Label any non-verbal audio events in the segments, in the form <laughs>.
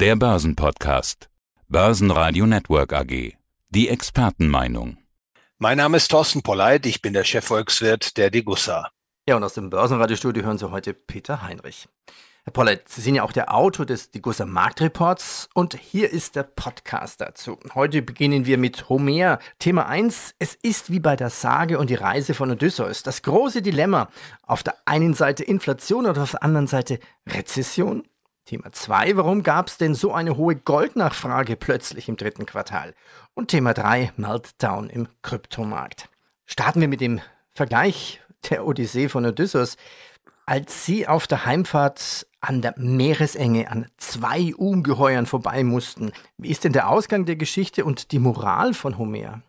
Der Börsenpodcast. Börsenradio Network AG. Die Expertenmeinung. Mein Name ist Thorsten Polleit, ich bin der Chefvolkswirt der Degussa. Ja, und aus dem Börsenradiostudio hören Sie heute Peter Heinrich. Herr Polleit, Sie sind ja auch der Autor des Degussa Marktreports und hier ist der Podcast dazu. Heute beginnen wir mit Homer. Thema 1. Es ist wie bei der Sage und die Reise von Odysseus. Das große Dilemma. Auf der einen Seite Inflation und auf der anderen Seite Rezession. Thema 2, warum gab es denn so eine hohe Goldnachfrage plötzlich im dritten Quartal? Und Thema 3, Meltdown im Kryptomarkt. Starten wir mit dem Vergleich der Odyssee von Odysseus. Als sie auf der Heimfahrt an der Meeresenge an zwei Ungeheuern vorbei mussten, wie ist denn der Ausgang der Geschichte und die Moral von Homer?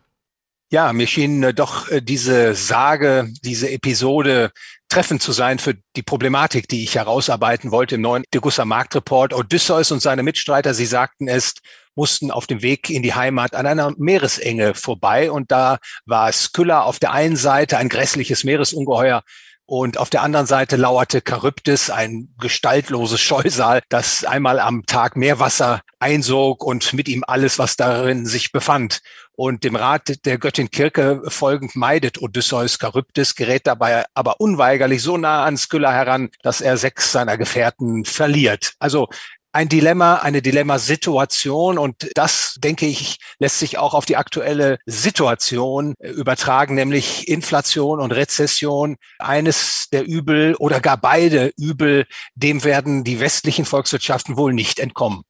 Ja, mir schien äh, doch äh, diese Sage, diese Episode treffend zu sein für die Problematik, die ich herausarbeiten wollte im neuen Degussa Marktreport. Odysseus und seine Mitstreiter, Sie sagten es, mussten auf dem Weg in die Heimat an einer Meeresenge vorbei. Und da war Skylla auf der einen Seite, ein grässliches Meeresungeheuer, und auf der anderen Seite lauerte Charybdis, ein gestaltloses Scheusal, das einmal am Tag Meerwasser einsog und mit ihm alles, was darin sich befand. Und dem Rat der Göttin Kirke folgend meidet Odysseus Charybdis, gerät dabei aber unweigerlich so nah an Skylla heran, dass er sechs seiner Gefährten verliert. Also ein Dilemma, eine Dilemmasituation und das, denke ich, lässt sich auch auf die aktuelle Situation äh, übertragen, nämlich Inflation und Rezession. Eines der Übel oder gar beide Übel, dem werden die westlichen Volkswirtschaften wohl nicht entkommen.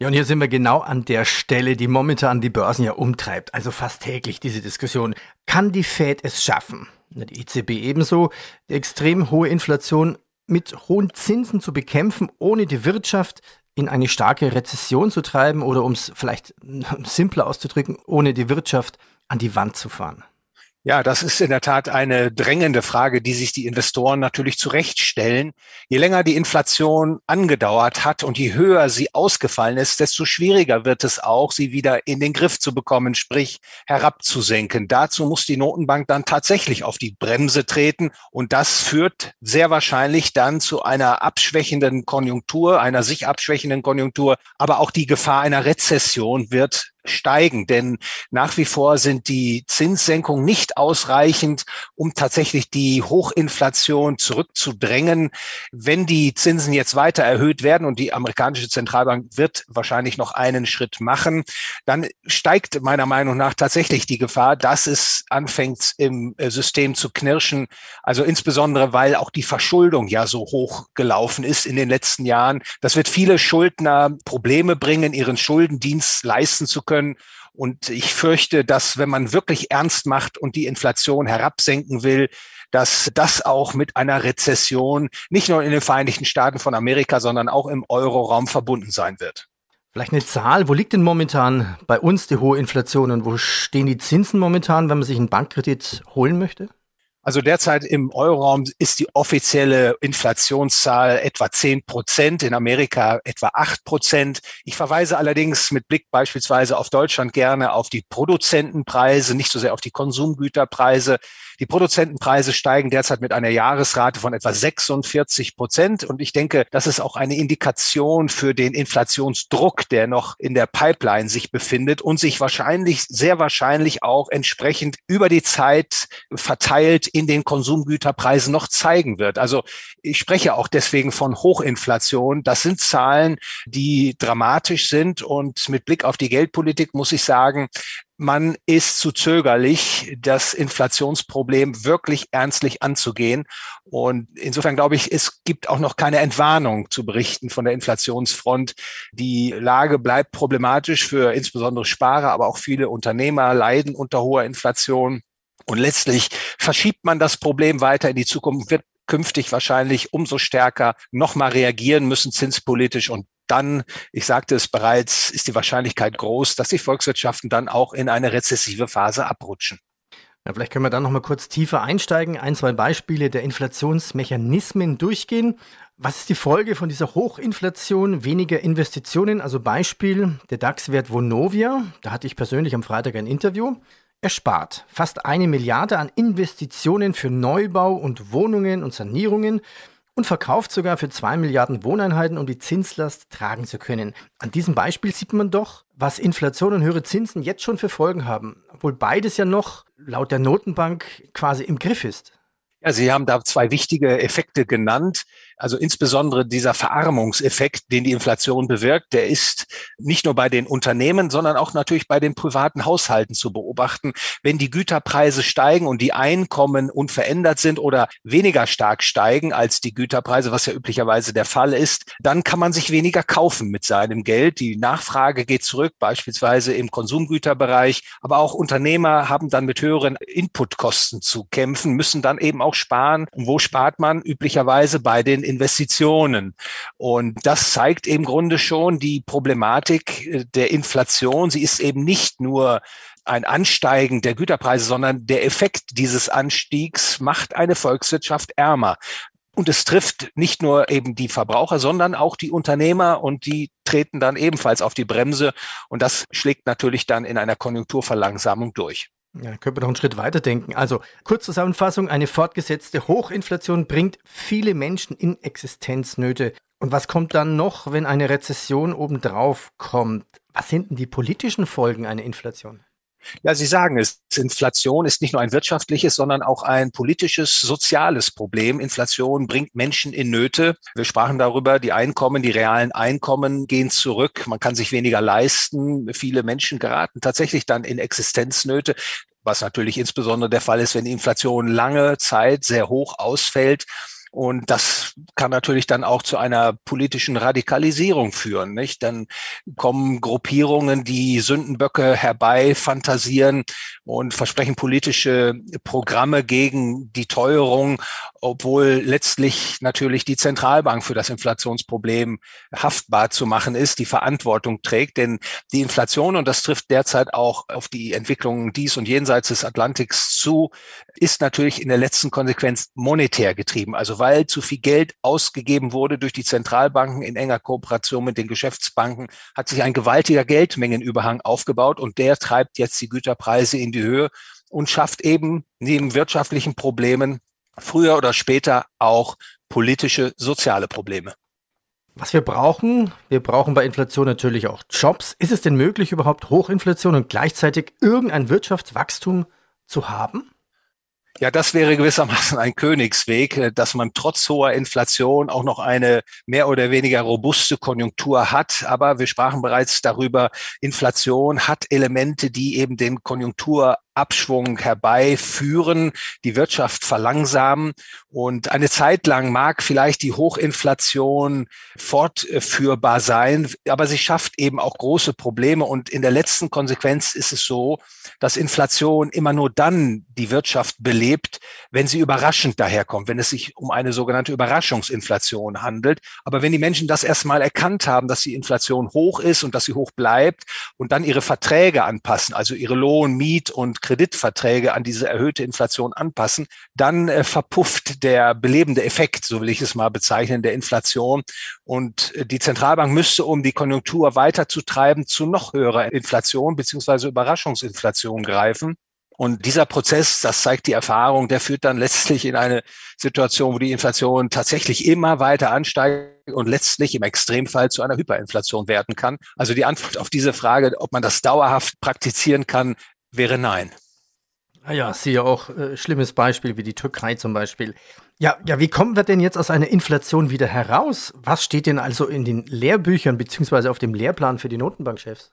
Ja, und hier sind wir genau an der Stelle, die momentan die Börsen ja umtreibt, also fast täglich diese Diskussion. Kann die Fed es schaffen? Die EZB ebenso, die extrem hohe Inflation mit hohen Zinsen zu bekämpfen, ohne die Wirtschaft in eine starke Rezession zu treiben oder um es vielleicht <laughs> simpler auszudrücken, ohne die Wirtschaft an die Wand zu fahren? Ja, das ist in der Tat eine drängende Frage, die sich die Investoren natürlich zurechtstellen. Je länger die Inflation angedauert hat und je höher sie ausgefallen ist, desto schwieriger wird es auch, sie wieder in den Griff zu bekommen, sprich herabzusenken. Dazu muss die Notenbank dann tatsächlich auf die Bremse treten und das führt sehr wahrscheinlich dann zu einer abschwächenden Konjunktur, einer sich abschwächenden Konjunktur, aber auch die Gefahr einer Rezession wird steigen, denn nach wie vor sind die Zinssenkungen nicht ausreichend, um tatsächlich die Hochinflation zurückzudrängen. Wenn die Zinsen jetzt weiter erhöht werden und die amerikanische Zentralbank wird wahrscheinlich noch einen Schritt machen, dann steigt meiner Meinung nach tatsächlich die Gefahr, dass es anfängt im äh, System zu knirschen. Also insbesondere, weil auch die Verschuldung ja so hoch gelaufen ist in den letzten Jahren. Das wird viele Schuldner Probleme bringen, ihren Schuldendienst leisten zu können. Und ich fürchte, dass wenn man wirklich ernst macht und die Inflation herabsenken will, dass das auch mit einer Rezession nicht nur in den Vereinigten Staaten von Amerika, sondern auch im Euroraum verbunden sein wird. Vielleicht eine Zahl, wo liegt denn momentan bei uns die hohe Inflation und wo stehen die Zinsen momentan, wenn man sich einen Bankkredit holen möchte? Also derzeit im Euroraum ist die offizielle Inflationszahl etwa 10 Prozent, in Amerika etwa 8 Prozent. Ich verweise allerdings mit Blick beispielsweise auf Deutschland gerne auf die Produzentenpreise, nicht so sehr auf die Konsumgüterpreise. Die Produzentenpreise steigen derzeit mit einer Jahresrate von etwa 46 Prozent. Und ich denke, das ist auch eine Indikation für den Inflationsdruck, der noch in der Pipeline sich befindet und sich wahrscheinlich, sehr wahrscheinlich auch entsprechend über die Zeit verteilt in den Konsumgüterpreisen noch zeigen wird. Also ich spreche auch deswegen von Hochinflation. Das sind Zahlen, die dramatisch sind. Und mit Blick auf die Geldpolitik muss ich sagen, man ist zu zögerlich, das Inflationsproblem wirklich ernstlich anzugehen. Und insofern glaube ich, es gibt auch noch keine Entwarnung zu berichten von der Inflationsfront. Die Lage bleibt problematisch für insbesondere Sparer, aber auch viele Unternehmer leiden unter hoher Inflation. Und letztlich verschiebt man das Problem weiter in die Zukunft, wird künftig wahrscheinlich umso stärker nochmal reagieren müssen zinspolitisch und dann, ich sagte es bereits, ist die Wahrscheinlichkeit groß, dass die Volkswirtschaften dann auch in eine rezessive Phase abrutschen. Ja, vielleicht können wir dann noch mal kurz tiefer einsteigen, ein, zwei Beispiele der Inflationsmechanismen durchgehen. Was ist die Folge von dieser Hochinflation, weniger Investitionen? Also Beispiel der DAX-Wert Vonovia, da hatte ich persönlich am Freitag ein Interview. Er spart fast eine Milliarde an Investitionen für Neubau und Wohnungen und Sanierungen und verkauft sogar für zwei Milliarden Wohneinheiten, um die Zinslast tragen zu können. An diesem Beispiel sieht man doch, was Inflation und höhere Zinsen jetzt schon für Folgen haben, obwohl beides ja noch laut der Notenbank quasi im Griff ist. Ja, Sie haben da zwei wichtige Effekte genannt. Also insbesondere dieser Verarmungseffekt, den die Inflation bewirkt, der ist nicht nur bei den Unternehmen, sondern auch natürlich bei den privaten Haushalten zu beobachten. Wenn die Güterpreise steigen und die Einkommen unverändert sind oder weniger stark steigen als die Güterpreise, was ja üblicherweise der Fall ist, dann kann man sich weniger kaufen mit seinem Geld. Die Nachfrage geht zurück, beispielsweise im Konsumgüterbereich. Aber auch Unternehmer haben dann mit höheren Inputkosten zu kämpfen, müssen dann eben auch sparen. Und wo spart man? Üblicherweise bei den Investitionen. Und das zeigt im Grunde schon die Problematik äh, der Inflation. Sie ist eben nicht nur ein Ansteigen der Güterpreise, sondern der Effekt dieses Anstiegs macht eine Volkswirtschaft ärmer. Und es trifft nicht nur eben die Verbraucher, sondern auch die Unternehmer und die treten dann ebenfalls auf die Bremse. Und das schlägt natürlich dann in einer Konjunkturverlangsamung durch. Ja, können wir noch einen Schritt weiter denken. Also, Kurzzusammenfassung, eine fortgesetzte Hochinflation bringt viele Menschen in Existenznöte. Und was kommt dann noch, wenn eine Rezession obendrauf kommt? Was sind denn die politischen Folgen einer Inflation? Ja, Sie sagen es, Inflation ist nicht nur ein wirtschaftliches, sondern auch ein politisches, soziales Problem. Inflation bringt Menschen in Nöte. Wir sprachen darüber, die Einkommen, die realen Einkommen gehen zurück. Man kann sich weniger leisten. Viele Menschen geraten tatsächlich dann in Existenznöte was natürlich insbesondere der Fall ist, wenn die Inflation lange Zeit sehr hoch ausfällt. Und das kann natürlich dann auch zu einer politischen Radikalisierung führen. Nicht? Dann kommen Gruppierungen, die Sündenböcke herbei fantasieren und versprechen politische Programme gegen die Teuerung, obwohl letztlich natürlich die Zentralbank für das Inflationsproblem haftbar zu machen ist, die Verantwortung trägt. Denn die Inflation, und das trifft derzeit auch auf die Entwicklungen dies und jenseits des Atlantiks zu, ist natürlich in der letzten Konsequenz monetär getrieben. Also weil zu viel Geld ausgegeben wurde durch die Zentralbanken in enger Kooperation mit den Geschäftsbanken, hat sich ein gewaltiger Geldmengenüberhang aufgebaut und der treibt jetzt die Güterpreise in die Höhe und schafft eben neben wirtschaftlichen Problemen früher oder später auch politische, soziale Probleme. Was wir brauchen, wir brauchen bei Inflation natürlich auch Jobs. Ist es denn möglich, überhaupt Hochinflation und gleichzeitig irgendein Wirtschaftswachstum zu haben? Ja, das wäre gewissermaßen ein Königsweg, äh, dass man trotz hoher Inflation auch noch eine mehr oder weniger robuste Konjunktur hat. Aber wir sprachen bereits darüber, Inflation hat Elemente, die eben den Konjunktur Abschwung herbeiführen, die Wirtschaft verlangsamen. Und eine Zeit lang mag vielleicht die Hochinflation fortführbar sein, aber sie schafft eben auch große Probleme. Und in der letzten Konsequenz ist es so, dass Inflation immer nur dann die Wirtschaft belebt, wenn sie überraschend daherkommt, wenn es sich um eine sogenannte Überraschungsinflation handelt. Aber wenn die Menschen das erstmal erkannt haben, dass die Inflation hoch ist und dass sie hoch bleibt und dann ihre Verträge anpassen, also ihre Lohn, Miet und Kreditverträge an diese erhöhte Inflation anpassen, dann äh, verpufft der belebende Effekt, so will ich es mal bezeichnen, der Inflation. Und äh, die Zentralbank müsste, um die Konjunktur weiterzutreiben, zu noch höherer Inflation beziehungsweise Überraschungsinflation greifen. Und dieser Prozess, das zeigt die Erfahrung, der führt dann letztlich in eine Situation, wo die Inflation tatsächlich immer weiter ansteigt und letztlich im Extremfall zu einer Hyperinflation werden kann. Also die Antwort auf diese Frage, ob man das dauerhaft praktizieren kann, wäre nein. Ah ja, siehe auch äh, schlimmes Beispiel wie die Türkei zum Beispiel. Ja, ja, wie kommen wir denn jetzt aus einer Inflation wieder heraus? Was steht denn also in den Lehrbüchern beziehungsweise auf dem Lehrplan für die Notenbankchefs?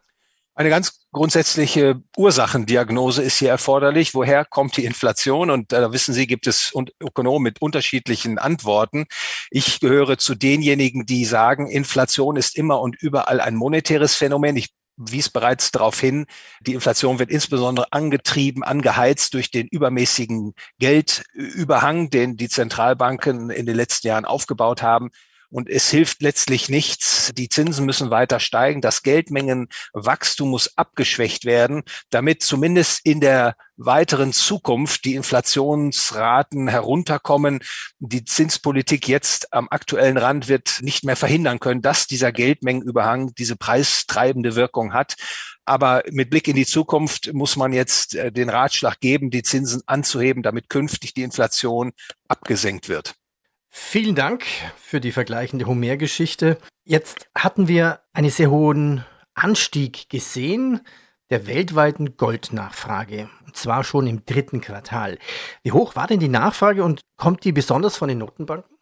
Eine ganz grundsätzliche Ursachendiagnose ist hier erforderlich. Woher kommt die Inflation? Und da wissen Sie, gibt es Ökonomen mit unterschiedlichen Antworten. Ich gehöre zu denjenigen, die sagen, Inflation ist immer und überall ein monetäres Phänomen. Ich wies bereits darauf hin, die Inflation wird insbesondere angetrieben, angeheizt durch den übermäßigen Geldüberhang, den die Zentralbanken in den letzten Jahren aufgebaut haben. Und es hilft letztlich nichts. Die Zinsen müssen weiter steigen. Das Geldmengenwachstum muss abgeschwächt werden, damit zumindest in der weiteren Zukunft die Inflationsraten herunterkommen. Die Zinspolitik jetzt am aktuellen Rand wird nicht mehr verhindern können, dass dieser Geldmengenüberhang diese preistreibende Wirkung hat. Aber mit Blick in die Zukunft muss man jetzt äh, den Ratschlag geben, die Zinsen anzuheben, damit künftig die Inflation abgesenkt wird. Vielen Dank für die vergleichende Homer-Geschichte. Jetzt hatten wir einen sehr hohen Anstieg gesehen der weltweiten Goldnachfrage. Und zwar schon im dritten Quartal. Wie hoch war denn die Nachfrage und kommt die besonders von den Notenbanken?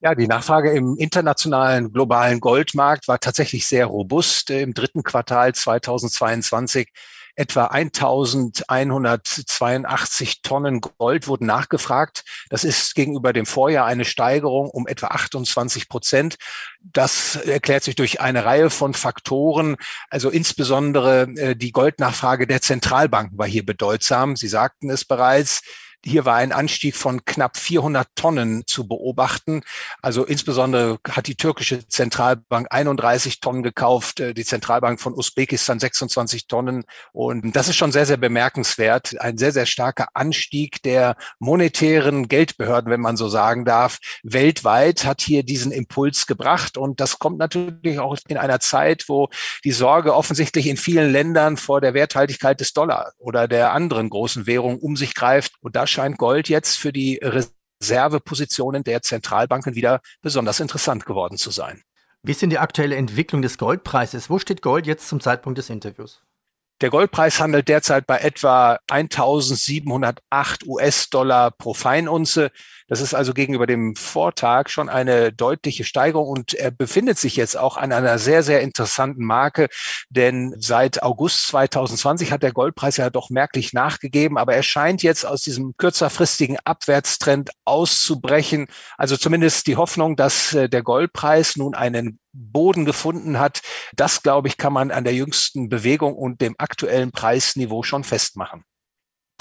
Ja, die Nachfrage im internationalen globalen Goldmarkt war tatsächlich sehr robust. Im dritten Quartal 2022 etwa 1182 Tonnen Gold wurden nachgefragt. Das ist gegenüber dem Vorjahr eine Steigerung um etwa 28 Prozent. Das erklärt sich durch eine Reihe von Faktoren. Also insbesondere äh, die Goldnachfrage der Zentralbanken war hier bedeutsam. Sie sagten es bereits. Hier war ein Anstieg von knapp 400 Tonnen zu beobachten. Also insbesondere hat die türkische Zentralbank 31 Tonnen gekauft, äh, die Zentralbank von Usbekistan 26 Tonnen. Und das ist schon sehr, sehr bemerkenswert. Ein sehr, sehr starker Anstieg der monetären Geldbehörden, wenn man so sagen darf, weltweit hat hier diesen Impuls gebracht. Und das kommt natürlich auch in einer Zeit, wo die Sorge offensichtlich in vielen Ländern vor der Werthaltigkeit des Dollar oder der anderen großen Währung um sich greift. Und da scheint Gold jetzt für die Reservepositionen der Zentralbanken wieder besonders interessant geworden zu sein. Wie ist denn die aktuelle Entwicklung des Goldpreises? Wo steht Gold jetzt zum Zeitpunkt des Interviews? Der Goldpreis handelt derzeit bei etwa 1708 US-Dollar pro Feinunze. Das ist also gegenüber dem Vortag schon eine deutliche Steigerung und er befindet sich jetzt auch an einer sehr, sehr interessanten Marke, denn seit August 2020 hat der Goldpreis ja doch merklich nachgegeben, aber er scheint jetzt aus diesem kürzerfristigen Abwärtstrend auszubrechen. Also zumindest die Hoffnung, dass äh, der Goldpreis nun einen Boden gefunden hat, das, glaube ich, kann man an der jüngsten Bewegung und dem aktuellen Preisniveau schon festmachen.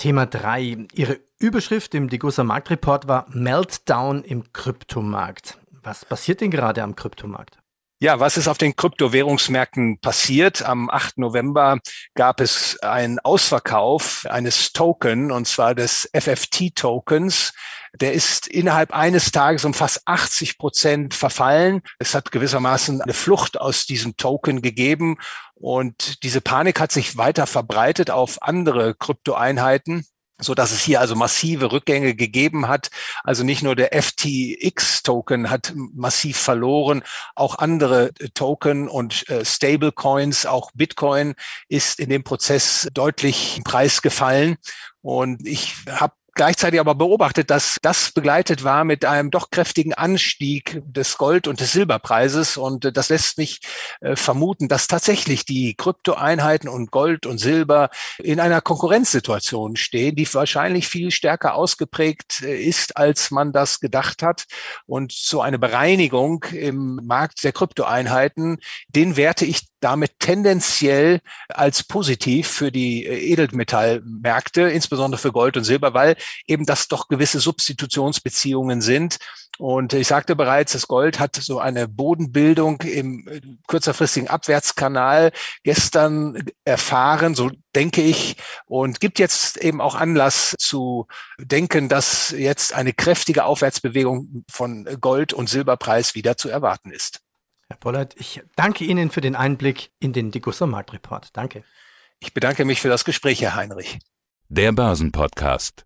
Thema 3. Ihre Überschrift im Degussa Marktreport war Meltdown im Kryptomarkt. Was passiert denn gerade am Kryptomarkt? Ja, was ist auf den Kryptowährungsmärkten passiert? Am 8. November gab es einen Ausverkauf eines Token, und zwar des FFT-Tokens. Der ist innerhalb eines Tages um fast 80 Prozent verfallen. Es hat gewissermaßen eine Flucht aus diesem Token gegeben. Und diese Panik hat sich weiter verbreitet auf andere Kryptoeinheiten so dass es hier also massive Rückgänge gegeben hat. Also nicht nur der FTX-Token hat massiv verloren, auch andere äh, Token und äh, Stablecoins, auch Bitcoin ist in dem Prozess deutlich im Preis gefallen. Und ich habe gleichzeitig aber beobachtet, dass das begleitet war mit einem doch kräftigen Anstieg des Gold- und des Silberpreises. Und äh, das lässt mich äh, vermuten, dass tatsächlich die Kryptoeinheiten und Gold und Silber in einer Konkurrenzsituation stehen, die wahrscheinlich viel stärker ausgeprägt äh, ist, als man das gedacht hat. Und so eine Bereinigung im Markt der Kryptoeinheiten, den werte ich damit tendenziell als positiv für die Edelmetallmärkte, insbesondere für Gold und Silber, weil eben das doch gewisse Substitutionsbeziehungen sind. Und ich sagte bereits, das Gold hat so eine Bodenbildung im äh, kürzerfristigen Abwärtskanal gestern erfahren, so denke ich, und gibt jetzt eben auch Anlass zu denken, dass jetzt eine kräftige Aufwärtsbewegung von Gold- und Silberpreis wieder zu erwarten ist. Herr Pollert, ich danke Ihnen für den Einblick in den Degussa Marktreport. Danke. Ich bedanke mich für das Gespräch, Herr Heinrich. Der Börsenpodcast.